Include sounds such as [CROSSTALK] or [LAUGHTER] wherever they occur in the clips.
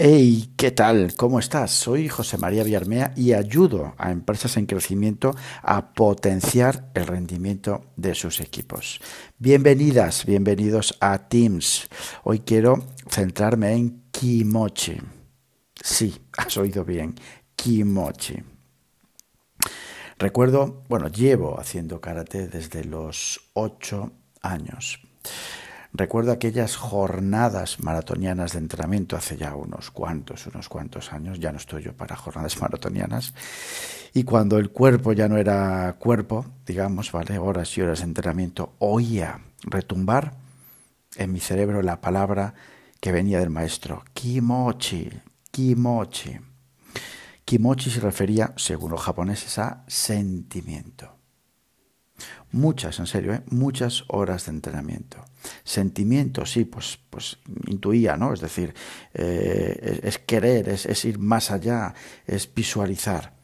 Hey, ¿qué tal? ¿Cómo estás? Soy José María Villarmea y ayudo a empresas en crecimiento a potenciar el rendimiento de sus equipos. Bienvenidas, bienvenidos a Teams. Hoy quiero centrarme en Kimochi. Sí, [LAUGHS] has oído bien, Kimochi. Recuerdo, bueno, llevo haciendo karate desde los ocho años. Recuerdo aquellas jornadas maratonianas de entrenamiento hace ya unos cuantos, unos cuantos años, ya no estoy yo para jornadas [LAUGHS] maratonianas, y cuando el cuerpo ya no era cuerpo, digamos, ¿vale? Horas y horas de entrenamiento, oía retumbar en mi cerebro la palabra que venía del maestro, kimochi, kimochi. Kimochi se refería, según los japoneses, a sentimiento. Muchas, en serio, ¿eh? muchas horas de entrenamiento. Sentimientos, sí, pues, pues intuía, ¿no? Es decir, eh, es, querer, es, ir más allá, es visualizar.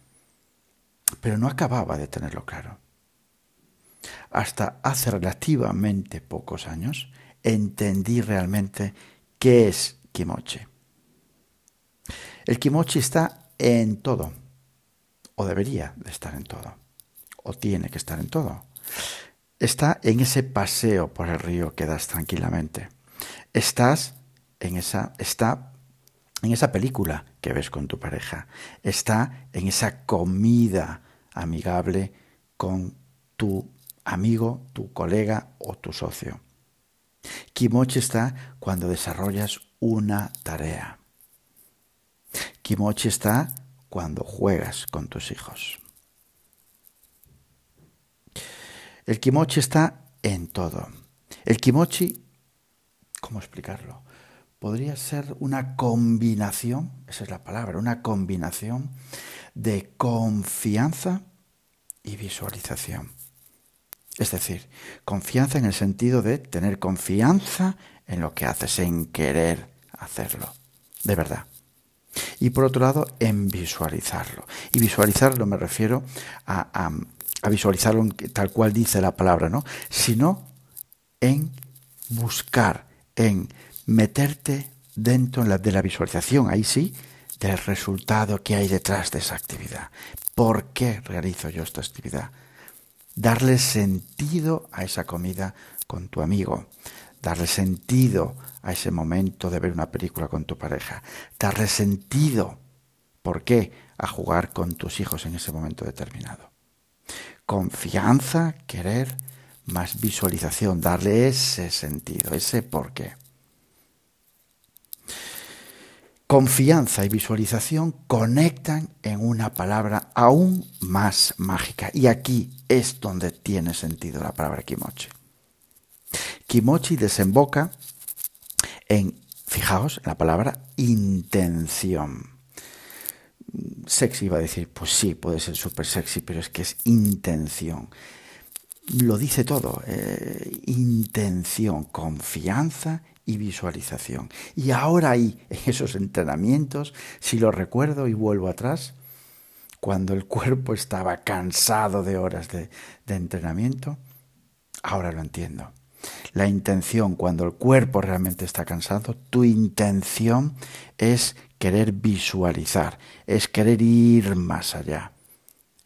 Pero no acababa de tenerlo claro. Hasta hace relativamente pocos años entendí realmente qué es kimochi. El kimochi está en todo, o debería de estar en todo o tiene que estar en todo. Está en ese paseo por el río que das tranquilamente. Estás en esa, está en esa película que ves con tu pareja. Está en esa comida amigable con tu amigo, tu colega o tu socio. Kimochi está cuando desarrollas una tarea. Kimochi está cuando juegas con tus hijos. El kimochi está en todo. El kimochi, ¿cómo explicarlo? Podría ser una combinación, esa es la palabra, una combinación de confianza y visualización. Es decir, confianza en el sentido de tener confianza en lo que haces, en querer hacerlo, de verdad. Y por otro lado, en visualizarlo. Y visualizarlo me refiero a, a, a visualizarlo tal cual dice la palabra, ¿no? Sino en buscar, en meterte dentro de la visualización, ahí sí, del resultado que hay detrás de esa actividad. ¿Por qué realizo yo esta actividad? Darle sentido a esa comida con tu amigo, darle sentido a ese momento de ver una película con tu pareja, darle sentido, ¿por qué?, a jugar con tus hijos en ese momento determinado confianza, querer, más visualización, darle ese sentido, ese porqué. Confianza y visualización conectan en una palabra aún más mágica. Y aquí es donde tiene sentido la palabra kimochi. Kimochi desemboca en, fijaos, en la palabra intención sexy iba a decir, pues sí, puede ser súper sexy, pero es que es intención. Lo dice todo, eh, intención, confianza y visualización. Y ahora ahí, [LAUGHS] en esos entrenamientos, si lo recuerdo y vuelvo atrás, cuando el cuerpo estaba cansado de horas de, de entrenamiento, ahora lo entiendo. La intención, cuando el cuerpo realmente está cansado, tu intención es querer visualizar, es querer ir más allá,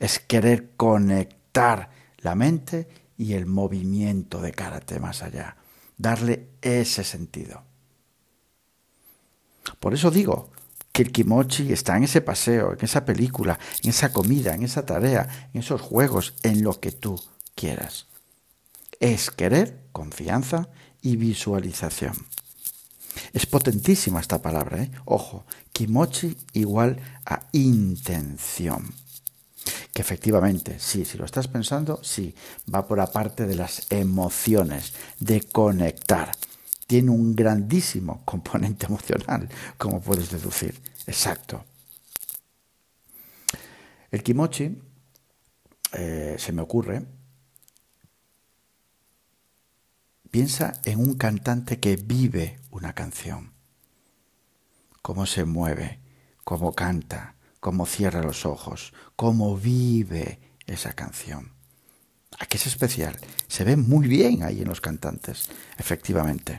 es querer conectar la mente y el movimiento de karate más allá, darle ese sentido. Por eso digo que el kimochi está en ese paseo, en esa película, en esa comida, en esa tarea, en esos juegos, en lo que tú quieras. Es querer, confianza y visualización. Es potentísima esta palabra, ¿eh? Ojo, kimochi igual a intención. Que efectivamente, sí, si lo estás pensando, sí, va por la parte de las emociones, de conectar. Tiene un grandísimo [LAUGHS] componente emocional, como puedes deducir. Exacto. El kimochi, eh, se me ocurre, Piensa en un cantante que vive una canción, cómo se mueve, cómo canta, cómo cierra los ojos, cómo vive esa canción. Aquí es especial, se ve muy bien ahí en los cantantes, efectivamente,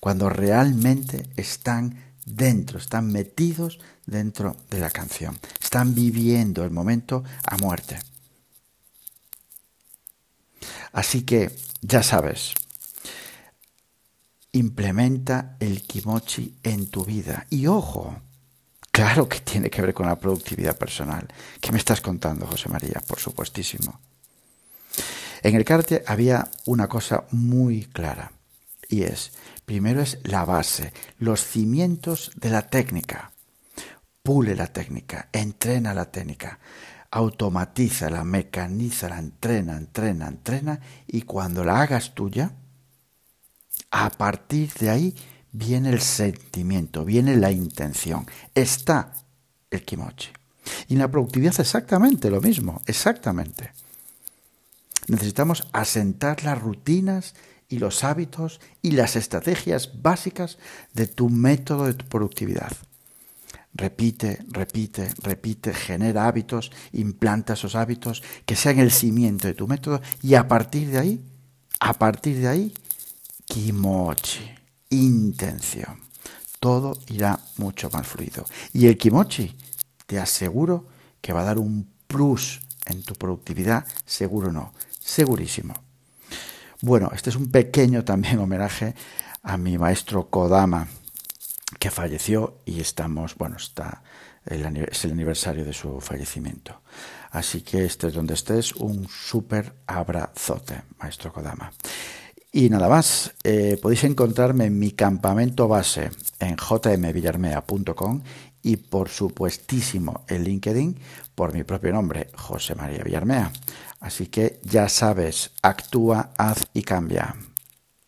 cuando realmente están dentro, están metidos dentro de la canción, están viviendo el momento a muerte. Así que, ya sabes, implementa el kimochi en tu vida. Y ojo, claro que tiene que ver con la productividad personal. ¿Qué me estás contando, José María? Por supuestísimo. En el karate había una cosa muy clara y es, primero es la base, los cimientos de la técnica. Pule la técnica, entrena la técnica, automatízala, mecanízala, entrena, entrena, entrena y cuando la hagas tuya, a partir de ahí viene el sentimiento, viene la intención, está el kimochi. Y en la productividad exactamente lo mismo, exactamente. Necesitamos asentar las rutinas y los hábitos y las estrategias básicas de tu método de tu productividad. Repite, repite, repite, genera hábitos, implanta esos hábitos que sean el cimiento de tu método y a partir de ahí, a partir de ahí, kimochi, intención. Todo irá mucho más fluido. Y el kimochi, te aseguro que va a dar un plus en tu productividad, seguro no, segurísimo. Bueno, este es un pequeño también homenaje a mi maestro Kodama, que falleció y estamos, bueno, está es el aniversario de su fallecimiento. Así que estés donde estés, un súper abrazote, maestro Kodama. Y nada más, eh, podéis encontrarme en mi campamento base en jmvillarmea.com y por supuestísimo en LinkedIn por mi propio nombre, José María Villarmea. Así que ya sabes, actúa, haz y cambia.